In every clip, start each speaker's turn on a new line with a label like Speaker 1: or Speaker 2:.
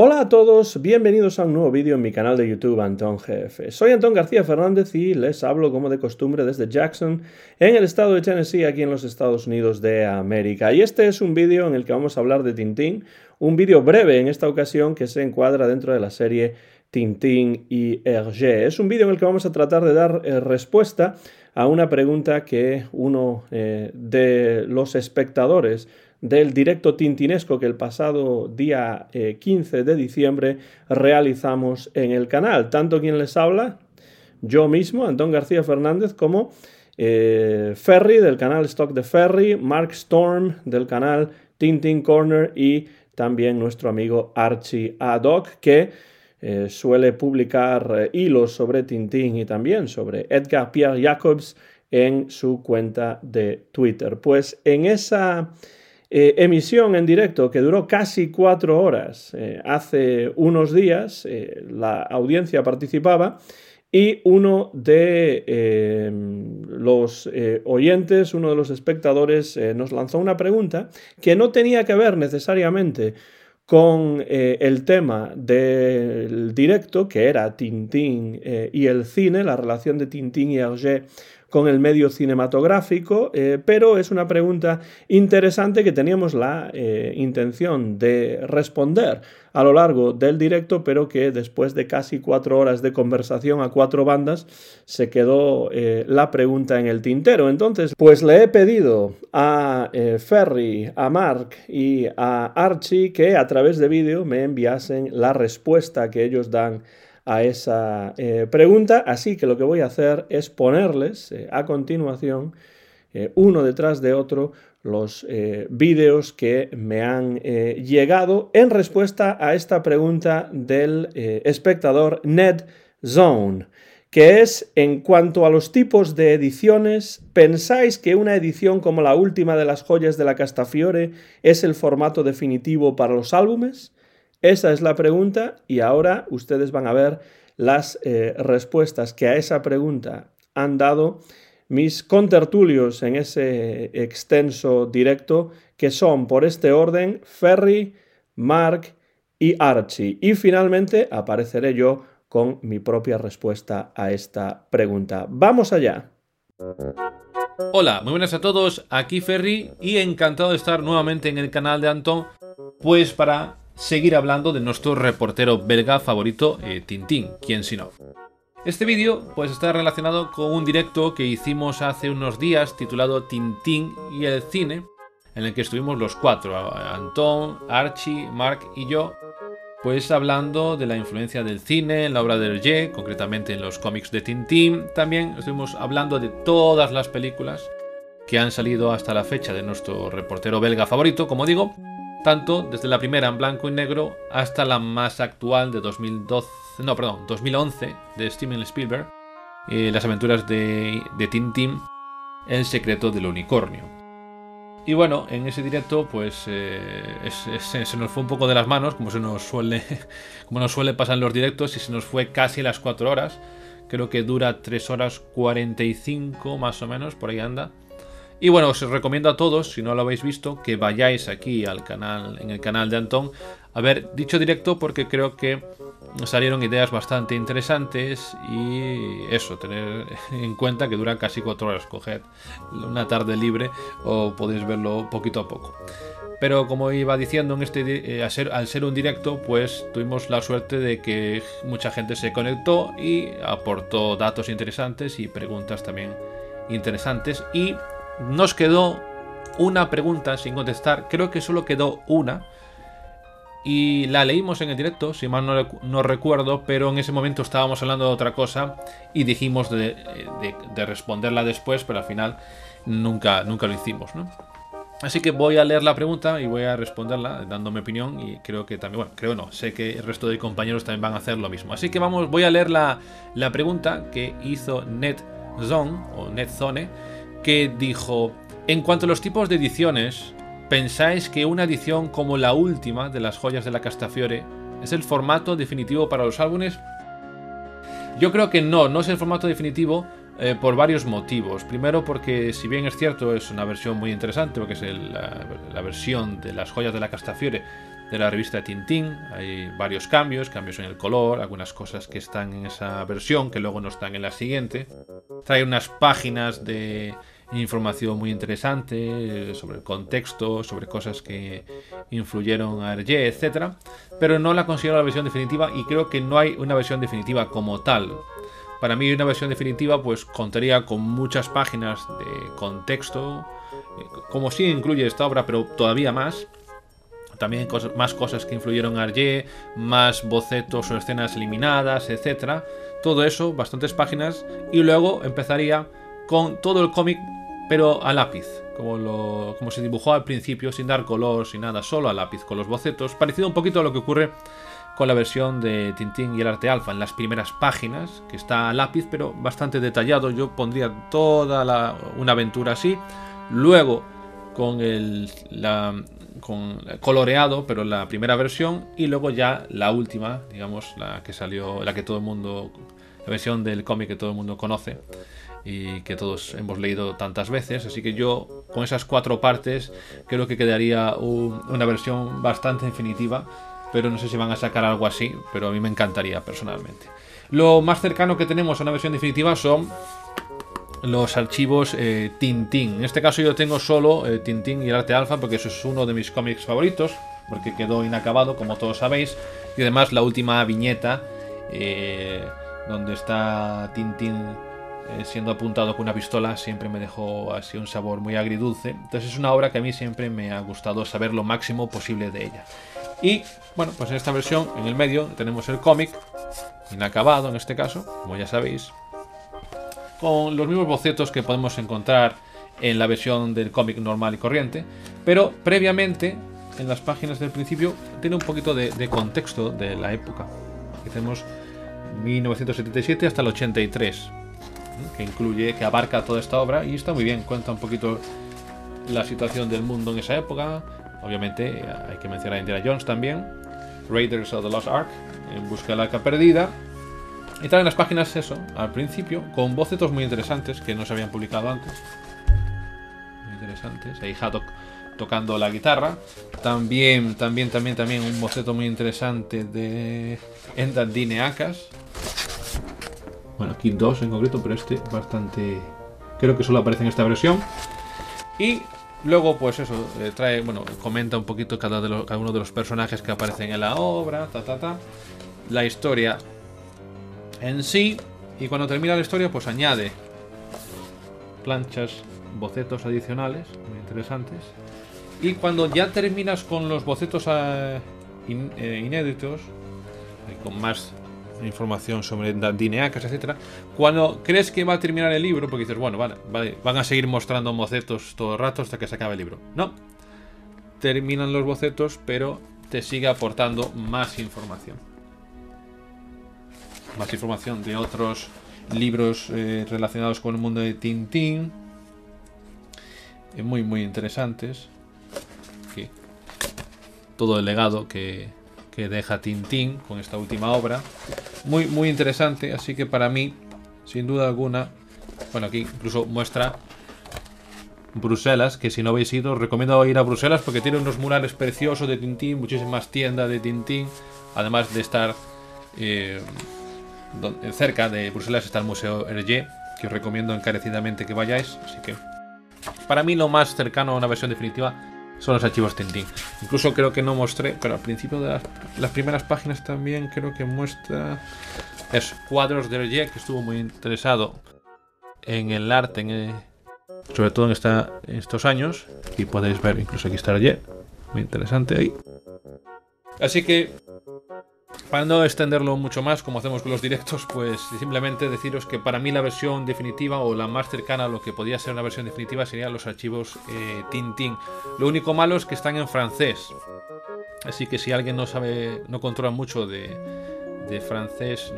Speaker 1: Hola a todos, bienvenidos a un nuevo vídeo en mi canal de YouTube Antón GF. Soy Antón García Fernández y les hablo como de costumbre desde Jackson, en el estado de Tennessee, aquí en los Estados Unidos de América. Y este es un vídeo en el que vamos a hablar de Tintín, un vídeo breve en esta ocasión que se encuadra dentro de la serie Tintín y Hergé. Es un vídeo en el que vamos a tratar de dar eh, respuesta a una pregunta que uno eh, de los espectadores del directo tintinesco que el pasado día 15 eh, de diciembre realizamos en el canal. Tanto quien les habla, yo mismo, Antón García Fernández, como eh, Ferry del canal Stock de Ferry, Mark Storm del canal Tintin Corner y también nuestro amigo Archie Adoc que eh, suele publicar hilos sobre Tintín y también sobre Edgar Pierre Jacobs en su cuenta de Twitter. Pues en esa eh, emisión en directo que duró casi cuatro horas eh, hace unos días. Eh, la audiencia participaba y uno de los oyentes, uno de los espectadores, nos lanzó una pregunta que no tenía que ver necesariamente con el tema del directo, que era Tintín y el cine, la relación de Tintín y Hergé con el medio cinematográfico, eh, pero es una pregunta interesante que teníamos la eh, intención de responder a lo largo del directo, pero que después de casi cuatro horas de conversación a cuatro bandas se quedó eh, la pregunta en el tintero. Entonces, pues le he pedido a Ferry, a Mark y a Archie que a través de vídeo me enviasen la respuesta que ellos dan a esa eh, pregunta, así que lo que voy a hacer es ponerles eh, a continuación, eh, uno detrás de otro, los vídeos que me han llegado en respuesta a esta pregunta del espectador Ned Zone, que es en cuanto a los tipos de ediciones, ¿pensáis que una edición como la última de las joyas de la Castafiore es el formato definitivo para los álbumes? Esa es la pregunta y ahora ustedes van a ver las eh, respuestas que a esa pregunta han dado mis contertulios en ese extenso directo, que son por este orden Ferry, Mark y Archie. Y finalmente apareceré yo con mi propia respuesta a esta pregunta. Vamos allá.
Speaker 2: Hola, muy buenas a todos, aquí Ferry y encantado de estar nuevamente en el canal de Anton, pues para seguir hablando de nuestro reportero belga favorito, eh, Tintín, quien si no. Este vídeo pues está relacionado con un directo que hicimos hace unos días titulado Tintín y el cine, en el que estuvimos los cuatro, Anton, Archie, Mark y yo, pues hablando de la influencia del cine en la obra de Hergé, concretamente en los cómics de Tintín. También estuvimos hablando de todas las películas que han salido hasta la fecha de nuestro reportero belga favorito, como digo, tanto desde la primera en blanco y negro hasta la más actual de 2012, no, perdón, 2011 de Steven Spielberg, eh, las aventuras de, de Tintín, El secreto del unicornio. Y bueno, en ese directo, pues eh, se nos fue un poco de las manos, como se nos suele, como nos suele pasar en los directos, y se nos fue casi las 4 horas. Creo que dura 3 horas 45 más o menos, por ahí anda. Y bueno, os recomiendo a todos, si no lo habéis visto, que vayáis aquí al canal, en el canal de Antón, a ver dicho directo porque creo que salieron ideas bastante interesantes y eso, tener en cuenta que dura casi cuatro horas, coged una tarde libre o podéis verlo poquito a poco. Pero como iba diciendo, en este, eh, al, ser, un directo, pues tuvimos la suerte de que mucha gente se conectó y aportó datos interesantes y preguntas también interesantes. Y nos quedó una pregunta sin contestar, creo que solo quedó una. Y la leímos en el directo, si mal no, recuerdo, pero en ese momento estábamos hablando de otra cosa y dijimos de, responderla después, pero al final nunca, nunca lo hicimos, ¿no? Así que voy a leer la pregunta y voy a responderla dando mi opinión y creo que también, bueno, creo no, sé que el resto de compañeros también van a hacer lo mismo. Así que vamos, voy a leer la, la pregunta que hizo NetZone o NetZone, que dijo, en cuanto a los tipos de ediciones, ¿pensáis que una edición como la última de las joyas de la Castafiore es el formato definitivo para los álbumes? Yo creo que no, no es el formato definitivo eh, por varios motivos. Primero porque si bien es cierto es una versión muy interesante, porque es la, versión de las joyas de la Castafiore de la revista Tintín, hay varios cambios, cambios en el color, algunas cosas que están en esa versión que luego no están en la siguiente. Trae unas páginas de información muy interesante eh, sobre el contexto, sobre cosas que influyeron a Hergé, etc. Pero no la considero la versión definitiva y creo que no hay una versión definitiva como tal. Para mí una versión definitiva pues contaría con muchas páginas de contexto, eh, como sí incluye esta obra, pero todavía más. También más cosas que influyeron a Arje, más bocetos o escenas eliminadas, etc. Todo eso, bastantes páginas. Y luego empezaría con todo el cómic, pero a lápiz, como, lo, como se dibujó al principio, sin dar color, sin nada, solo a lápiz, con los bocetos. Parecido un poquito a lo que ocurre con la versión de Tintín y el arte alfa en las primeras páginas, que está a lápiz pero bastante detallado. Yo pondría toda una aventura así. Luego con el con coloreado, pero la primera versión y luego ya la última, digamos, la que salió, la que todo el mundo la versión del cómic que todo el mundo conoce y que todos hemos leído tantas veces. Así que yo, con esas cuatro partes, creo que quedaría una versión bastante definitiva pero no sé si van a sacar algo así, pero a mí me encantaría personalmente. Lo más cercano que tenemos a una versión definitiva son los archivos eh, Tintín. En este caso yo tengo solo eh, Tintín y el arte alfa porque eso es uno de mis cómics favoritos, porque quedó inacabado, como todos sabéis. Y además la última viñeta, eh, donde está Tintín siendo apuntado con una pistola, siempre me dejó así un sabor muy agridulce. Entonces es una obra que a mí siempre me ha gustado saber lo máximo posible de ella. Y bueno, pues en esta versión, en el medio, tenemos el cómic, inacabado en este caso, como ya sabéis, con los mismos bocetos que podemos encontrar en la versión del cómic normal y corriente, pero previamente, en las páginas del principio, tiene un poquito de, contexto de la época. Aquí tenemos 1977 hasta el 83, que incluye, que abarca toda esta obra y está muy bien, cuenta un poquito la situación del mundo en esa época, Obviamente hay que mencionar a Indiana Jones también. Raiders of the Lost Ark, en busca de la arca perdida. Y traen las páginas eso, al principio, con bocetos muy interesantes que no se habían publicado antes. Muy interesantes. Ahí Haddock tocando la guitarra. También, también, también, también un boceto muy interesante de Endandine Akas. Bueno, aquí dos en concreto, pero este bastante... Creo que solo aparece en esta versión. Y Luego, pues eso, eh, trae, bueno, comenta un poquito cada, uno de los personajes que aparecen en la obra, ta, ta, ta. La historia en sí. Y cuando termina la historia, pues añade planchas, bocetos adicionales, muy interesantes. Y cuando ya terminas con los bocetos eh, eh, inéditos, con más información sobre dineacas, etcétera. Cuando crees que va a terminar el libro, porque dices, bueno, vale, van a seguir mostrando bocetos todo el rato hasta que se acabe el libro. No. Terminan los bocetos, pero te sigue aportando más información. Más información de otros libros eh, relacionados con el mundo de Tintín. Eh, muy, muy interesantes. Todo el legado que, que deja Tintín con esta última obra. Muy, muy interesante, así que para mí, sin duda alguna, bueno, aquí incluso muestra Bruselas, que si no habéis ido, os recomiendo ir a Bruselas porque tiene unos murales preciosos de Tintín, muchísimas tiendas de Tintín, además de estar eh, cerca de Bruselas está el Museo Hergé, que os recomiendo encarecidamente que vayáis, así que para mí lo más cercano a una versión definitiva son los archivos Tintín. Incluso creo que no mostré, pero al principio de las, primeras páginas también creo que muestra es cuadros de Hergé, que estuvo muy interesado en el arte, en sobre todo en, esta, estos años. Y podéis ver, incluso aquí está Hergé, muy interesante ahí. Así que para no extenderlo mucho más, como hacemos con los directos, pues simplemente deciros que para mí la versión definitiva o la más cercana a lo que podría ser una versión definitiva serían los archivos eh, Tintin. Lo único malo es que están en francés. Así que si alguien no sabe, no controla mucho de, francés,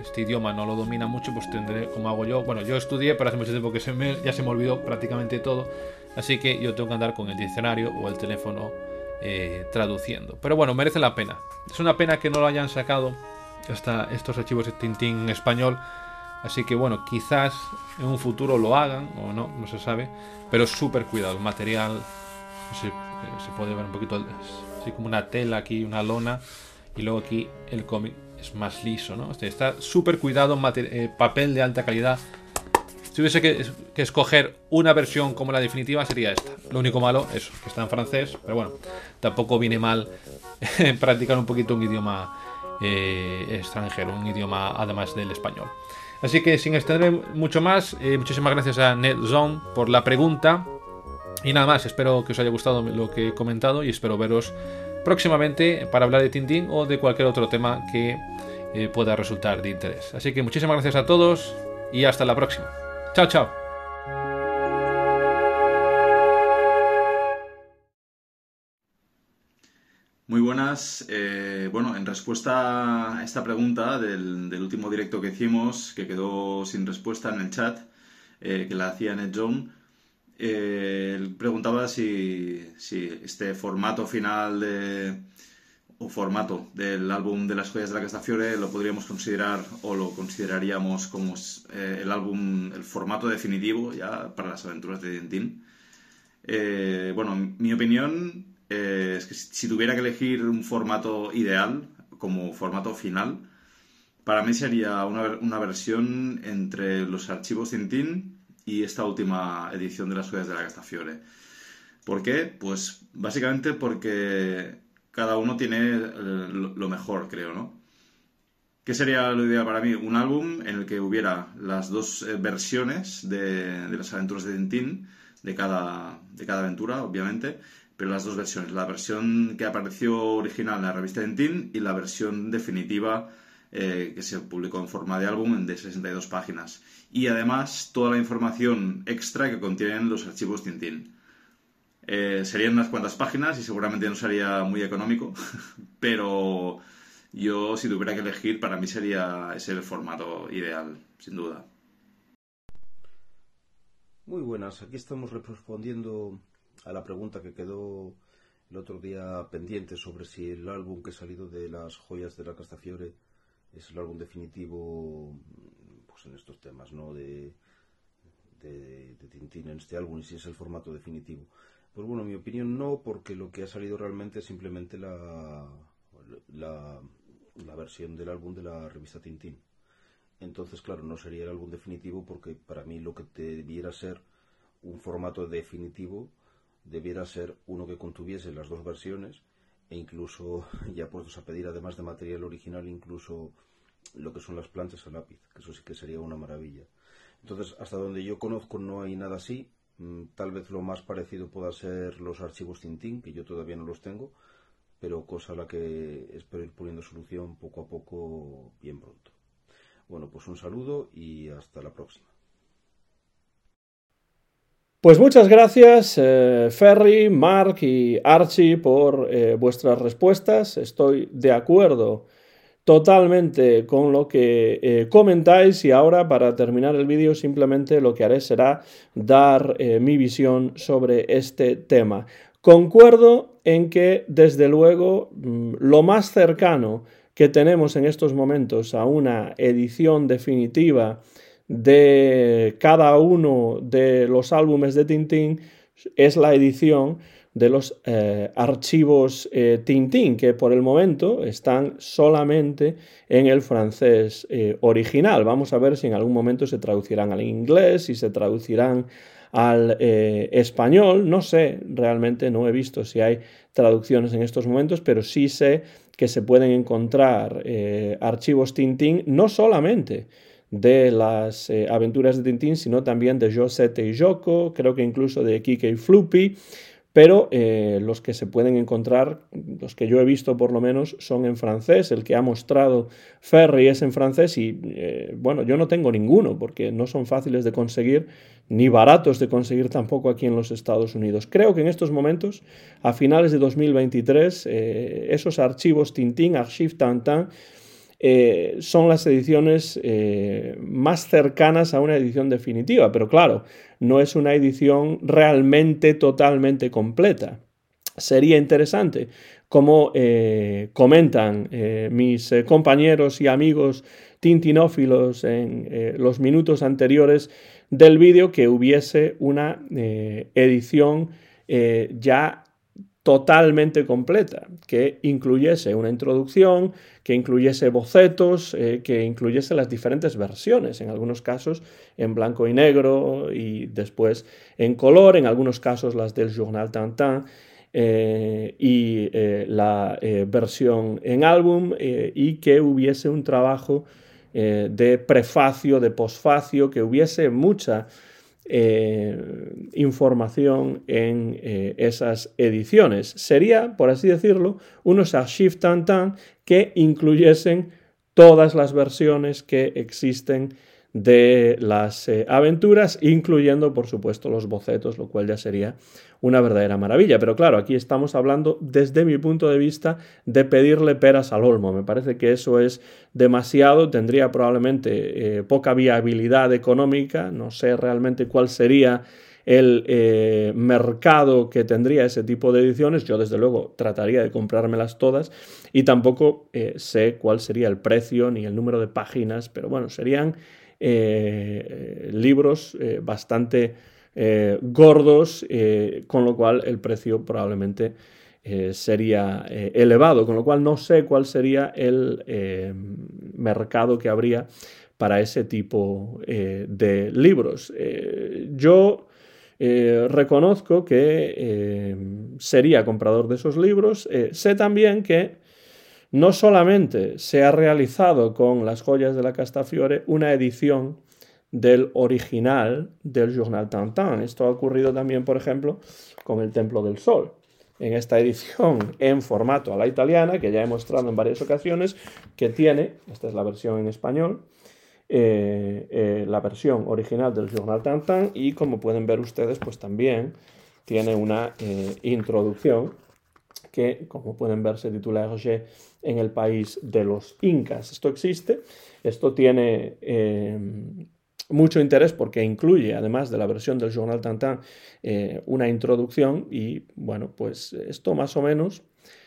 Speaker 2: este idioma no lo domina mucho, pues tendré, como hago yo. Bueno, yo estudié, pero hace mucho tiempo que se me, ya se me olvidó prácticamente todo. Así que yo tengo que andar con el diccionario o el teléfono eh, traduciendo. Pero bueno, merece la pena. Es una pena que no lo hayan sacado hasta estos archivos de Tintín en español. Así que bueno, quizás en un futuro lo hagan o no, no se sabe. Pero súper cuidado, el material se, eh, se, puede ver un poquito así como una tela aquí, una lona. Y luego aquí el cómic es más liso, ¿no? Este está súper cuidado, eh, papel de alta calidad. Si hubiese que, escoger una versión como la definitiva sería esta. Lo único malo es que está en francés, pero bueno, tampoco viene mal practicar un poquito un idioma eh, extranjero, un idioma además del español. Así que sin extender mucho más, eh, muchísimas gracias a NetZone por la pregunta. Y nada más, espero que os haya gustado lo que he comentado y espero veros próximamente para hablar de Tintín o de cualquier otro tema que eh, pueda resultar de interés. Así que muchísimas gracias a todos y hasta la próxima. Chao, chao.
Speaker 3: Muy buenas. Eh, bueno, en respuesta a esta pregunta del, último directo que hicimos, que quedó sin respuesta en el chat, eh, que la hacía NetZone, eh, preguntaba si, si, este formato final de, o formato del álbum de las joyas de la Castafiore lo podríamos considerar o lo consideraríamos como eh, el álbum, el formato definitivo ya para las aventuras de Tintín. Eh, bueno, mi opinión eh, es que si tuviera que elegir un formato ideal como formato final, para mí sería una, una versión entre los archivos Tintín y esta última edición de las joyas de la Castafiore. ¿Por qué? Pues básicamente porque cada uno tiene eh, lo mejor, creo, ¿no? ¿Qué sería lo ideal para mí? Un álbum en el que hubiera las dos eh, versiones de, las aventuras de Tintín, de cada, de cada aventura, obviamente, pero las dos versiones. La versión que apareció original en la revista Tintín y la versión definitiva eh, que se publicó en forma de álbum de 62 páginas. Y además toda la información extra que contienen los archivos Tintín. Eh, serían unas cuantas páginas y seguramente no sería muy económico, pero yo si tuviera que elegir, para mí sería ese el formato ideal, sin duda.
Speaker 4: Muy buenas, aquí estamos respondiendo a la pregunta que quedó el otro día pendiente sobre si el álbum que ha salido de las joyas de la Castafiore es el álbum definitivo pues en estos temas, ¿no? De, de, de Tintín en este álbum y si es el formato definitivo. Pues bueno, mi opinión no, porque lo que ha salido realmente es simplemente la, la, versión del álbum de la revista Tintín. Entonces, claro, no sería el álbum definitivo porque para mí lo que debiera ser un formato definitivo debiera ser uno que contuviese las dos versiones e incluso ya puestos a pedir además de material original incluso lo que son las planchas a lápiz, que eso sí que sería una maravilla. Entonces, hasta donde yo conozco no hay nada así, tal vez lo más parecido pueda ser los archivos Tintín, que yo todavía no los tengo, pero cosa a la que espero ir poniendo solución poco a poco bien pronto. Bueno, pues un saludo y hasta la próxima.
Speaker 1: Pues muchas gracias, eh, Ferry, Mark y Archie, por eh, vuestras respuestas. Estoy de acuerdo totalmente con lo que eh, comentáis y ahora para terminar el vídeo simplemente lo que haré será dar eh, mi visión sobre este tema. Concuerdo en que desde luego mm, lo más cercano que tenemos en estos momentos a una edición definitiva de cada uno de los álbumes de Tintín es la edición de los eh, archivos eh, Tintín, que por el momento están solamente en el francés eh, original. Vamos a ver si en algún momento se traducirán al inglés, si se traducirán al español. No sé, realmente no he visto si hay traducciones en estos momentos, pero sí sé que se pueden encontrar archivos Tintín no solamente de las aventuras de Tintín, sino también de Josette y Joko, creo que incluso de Kike y Floopy pero los que se pueden encontrar, los que yo he visto por lo menos, son en francés. El que ha mostrado Ferry es en francés y bueno, yo no tengo ninguno porque no son fáciles de conseguir ni baratos de conseguir tampoco aquí en los Estados Unidos. Creo que en estos momentos, a finales de 2023, esos archivos Tintin, Archive Tintin, eh, son las ediciones eh, más cercanas a una edición definitiva, pero claro, no es una edición realmente totalmente completa. Sería interesante, como eh, comentan mis compañeros y amigos tintinófilos en los minutos anteriores del vídeo, que hubiese una edición ya totalmente completa, que incluyese una introducción, que incluyese bocetos, eh, que incluyese las diferentes versiones, en algunos casos en blanco y negro y después en color, en algunos casos las del Journal Tintin. Eh, y eh, la versión en álbum y que hubiese un trabajo de prefacio, de posfacio, que hubiese mucha eh, información en eh, esas ediciones. Sería, por así decirlo, unos archives Tantan que incluyesen todas las versiones que existen de las eh, aventuras, incluyendo por supuesto los bocetos, lo cual ya sería una verdadera maravilla. Pero claro, aquí estamos hablando desde mi punto de vista de pedirle peras al olmo. Me parece que eso es demasiado, tendría probablemente eh, poca viabilidad económica, no sé realmente cuál sería el eh, mercado que tendría ese tipo de ediciones. Yo desde luego trataría de comprármelas todas y tampoco sé cuál sería el precio ni el número de páginas, pero bueno, serían eh, libros eh, bastante eh, gordos, con lo cual el precio probablemente sería elevado, con lo cual no sé cuál sería el mercado que habría para ese tipo de libros. yo reconozco que sería comprador de esos libros. sé también que no solamente se ha realizado con las joyas de la Castafiore una edición del original del Journal Tintin. Esto ha ocurrido también, por ejemplo, con el Templo del Sol. En esta edición en formato a la italiana, que ya he mostrado en varias ocasiones, que tiene, esta es la versión en español, eh, eh, la versión original del Journal Tintin y como pueden ver ustedes, pues también tiene una eh, introducción que, como pueden ver, se titula Hergé en el país de los incas. Esto existe, esto tiene eh, mucho interés porque incluye, además de la versión del Journal Tintin, eh, una introducción y, bueno, pues esto más o menos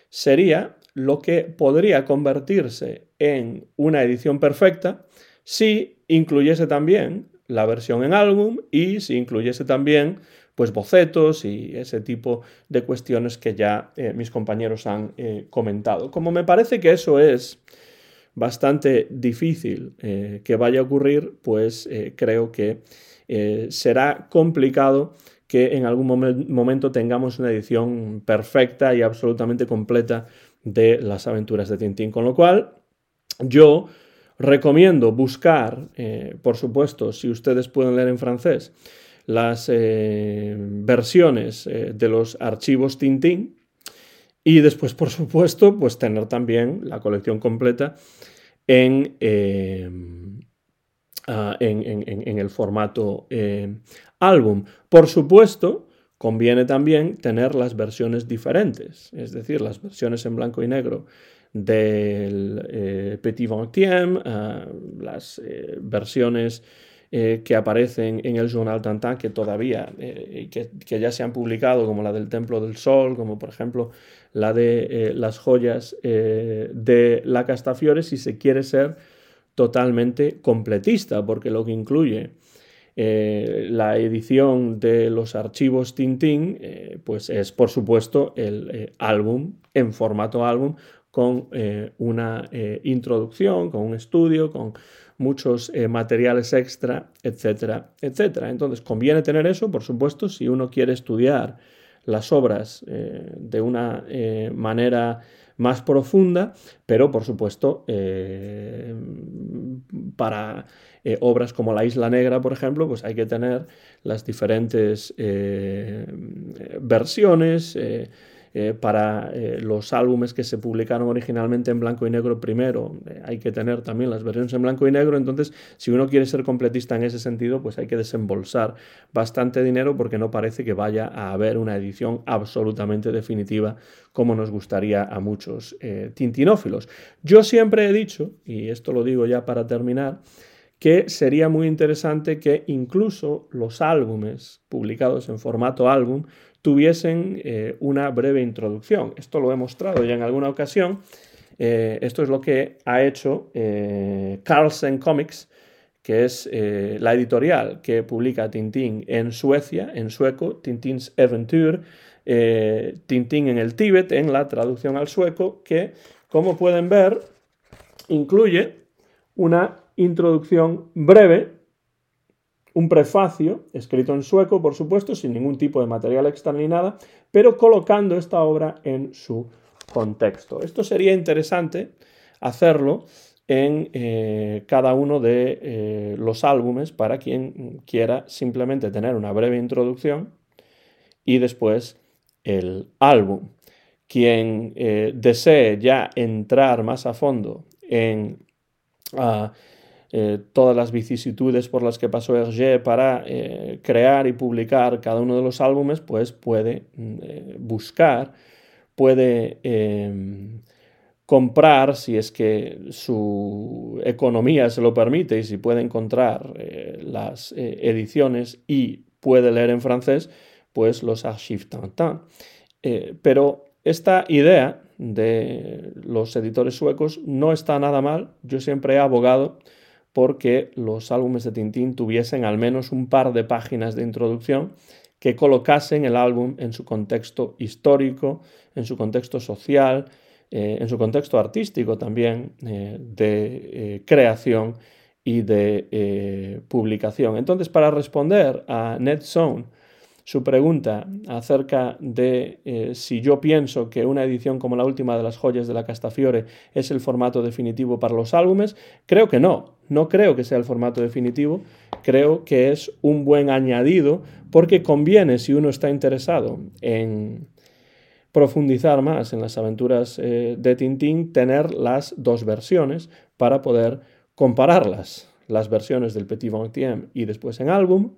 Speaker 1: sería lo que podría convertirse en una edición perfecta si incluyese también la versión en álbum y si incluyese también pues bocetos y ese tipo de cuestiones que ya eh, mis compañeros han eh, comentado. Como me parece que eso es bastante difícil eh, que vaya a ocurrir, pues creo que será complicado que en algún momento tengamos una edición perfecta y absolutamente completa de las aventuras de Tintín. Con lo cual, yo recomiendo buscar, por supuesto, si ustedes pueden leer en francés, las eh, versiones eh, de los archivos Tintín y después, por supuesto, pues tener también la colección completa en, eh, ah, en, el formato álbum. Por supuesto, conviene también tener las versiones diferentes, es decir, las versiones en blanco y negro del Petit Vingtième, ah, las versiones eh, que aparecen en el Journal Tintin que todavía, eh, que, que, ya se han publicado, como la del Templo del Sol, como por ejemplo la de eh, las joyas de la Castafiore, si se quiere ser totalmente completista, porque lo que incluye la edición de los archivos Tintín, pues es por supuesto el álbum en formato álbum con una introducción, con un estudio, con muchos eh, materiales extra, etcétera, etcétera. Entonces, conviene tener eso, por supuesto, si uno quiere estudiar las obras eh, de una eh, manera más profunda, pero por supuesto para obras como La Isla Negra, por ejemplo, pues hay que tener las diferentes versiones eh, para eh, los álbumes que se publicaron originalmente en blanco y negro primero. Eh, hay que tener también las versiones en blanco y negro, entonces si uno quiere ser completista en ese sentido, pues hay que desembolsar bastante dinero porque no parece que vaya a haber una edición absolutamente definitiva como nos gustaría a muchos tintinófilos. Yo siempre he dicho, y esto lo digo ya para terminar, que sería muy interesante que incluso los álbumes publicados en formato álbum tuviesen eh, una breve introducción. Esto lo he mostrado ya en alguna ocasión. Eh, esto es lo que ha hecho eh, Carlsen Comics, que es la editorial que publica Tintín en Suecia, en sueco, Tintins Eventyr, Tintín en el Tíbet, en la traducción al sueco, que, como pueden ver, incluye una introducción breve un prefacio, escrito en sueco, por supuesto, sin ningún tipo de material extra ni nada, pero colocando esta obra en su contexto. Esto sería interesante hacerlo en eh, cada uno de eh, los álbumes para quien quiera simplemente tener una breve introducción y después el álbum. Quien eh, desee ya entrar más a fondo en ah, eh, todas las vicisitudes por las que pasó Hergé para eh, crear y publicar cada uno de los álbumes, pues puede mm, eh, buscar, puede em, comprar, si es que su economía se lo permite y si puede encontrar las ediciones y puede leer en francés, pues los Archives Tintin. pero esta idea de los editores suecos no está nada mal. Yo siempre he abogado porque los álbumes de Tintín tuviesen al menos un par de páginas de introducción que colocasen el álbum en su contexto histórico, en su contexto social, eh, en su contexto artístico también, eh, de eh, creación y de publicación. Entonces, para responder a NetZone, su pregunta acerca de eh, si yo pienso que una edición como la última de las joyas de la Castafiore es el formato definitivo para los álbumes, creo que no, no creo que sea el formato definitivo, creo que es un buen añadido porque conviene si uno está interesado en profundizar más en las aventuras eh, de Tintín, tener las dos versiones para poder compararlas, las versiones del Petit Vingtième y después en álbum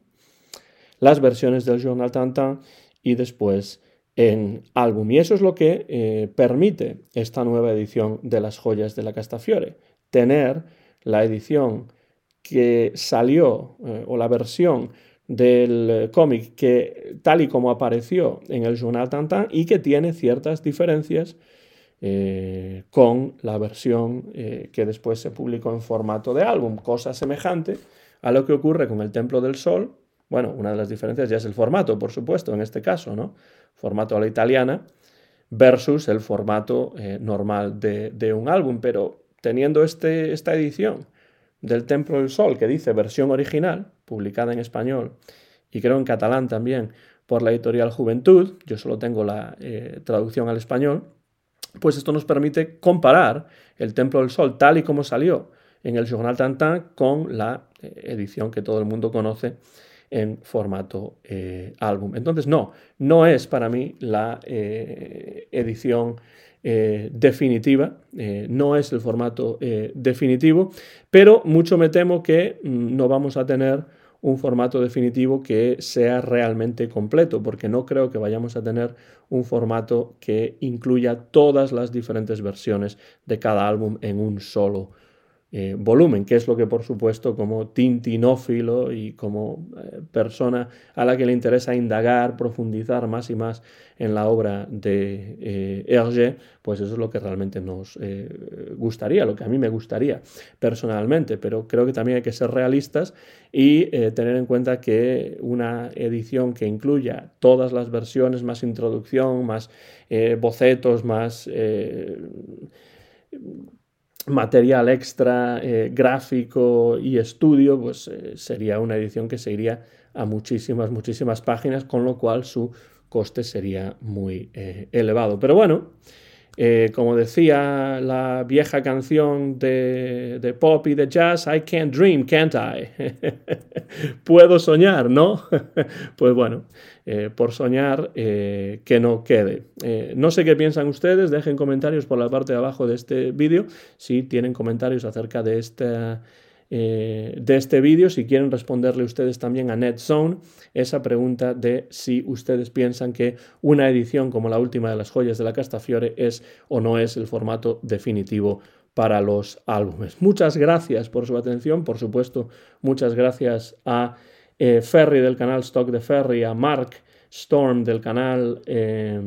Speaker 1: las versiones del Journal Tintin y después en álbum. Y eso es lo que eh, permite esta nueva edición de las joyas de la Castafiore, tener la edición que salió eh, o la versión del cómic que tal y como apareció en el Journal Tintin y que tiene ciertas diferencias eh, con la versión que después se publicó en formato de álbum, cosa semejante a lo que ocurre con el Templo del Sol, bueno, una de las diferencias ya es el formato, por supuesto, en este caso, ¿no? Formato a la italiana versus el formato eh, normal de, un álbum, pero teniendo este, esta edición del Templo del Sol que dice versión original, publicada en español y creo en catalán también por la editorial Juventud, yo solo tengo la eh, traducción al español, pues esto nos permite comparar el Templo del Sol tal y como salió en el Journal Tintin con la eh, edición que todo el mundo conoce en formato eh, álbum. Entonces, no, no es para mí la eh, edición eh, definitiva, no es el formato definitivo, pero mucho me temo que mm, no vamos a tener un formato definitivo que sea realmente completo, porque no creo que vayamos a tener un formato que incluya todas las diferentes versiones de cada álbum en un solo eh, volumen, que es lo que por supuesto como tintinófilo y como eh, persona a la que le interesa indagar, profundizar más y más en la obra de eh, Hergé, pues eso es lo que realmente nos gustaría, lo que a mí me gustaría personalmente, pero creo que también hay que ser realistas y tener en cuenta que una edición que incluya todas las versiones, más introducción, más bocetos, más material extra, eh, gráfico y estudio, pues eh, sería una edición que se iría a muchísimas, muchísimas páginas, con lo cual su coste sería muy eh, elevado. Pero bueno, Eh, como decía la vieja canción de, pop y de jazz, I can't dream, can't I? Puedo soñar, ¿no? pues bueno, eh, por soñar, eh, que no quede. no sé qué piensan ustedes, dejen comentarios por la parte de abajo de este vídeo si tienen comentarios acerca de esta eh, de este vídeo, si quieren responderle ustedes también a NetZone esa pregunta de si ustedes piensan que una edición como la última de las joyas de la Castafiore es o no es el formato definitivo para los álbumes. Muchas gracias por su atención, por supuesto, muchas gracias a eh, Ferry del canal Stock de Ferry, a Mark Storm del canal eh,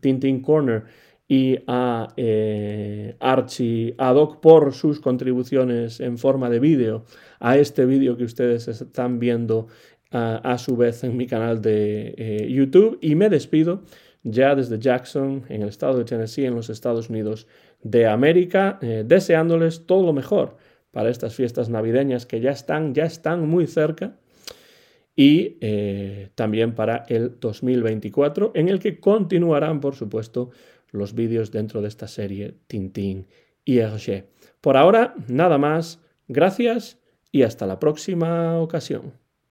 Speaker 1: Tintin Corner y a eh, Archie Adoc por sus contribuciones en forma de vídeo a este vídeo que ustedes están viendo a su vez en mi canal de eh, YouTube. Y me despido ya desde Jackson en el estado de Tennessee en los Estados Unidos de América eh, deseándoles todo lo mejor para estas fiestas navideñas que ya están ya están muy cerca. Y también para el 2024 en el que continuarán por supuesto los vídeos dentro de esta serie Tintín y Hergé. Por ahora, nada más. Gracias y hasta la próxima ocasión.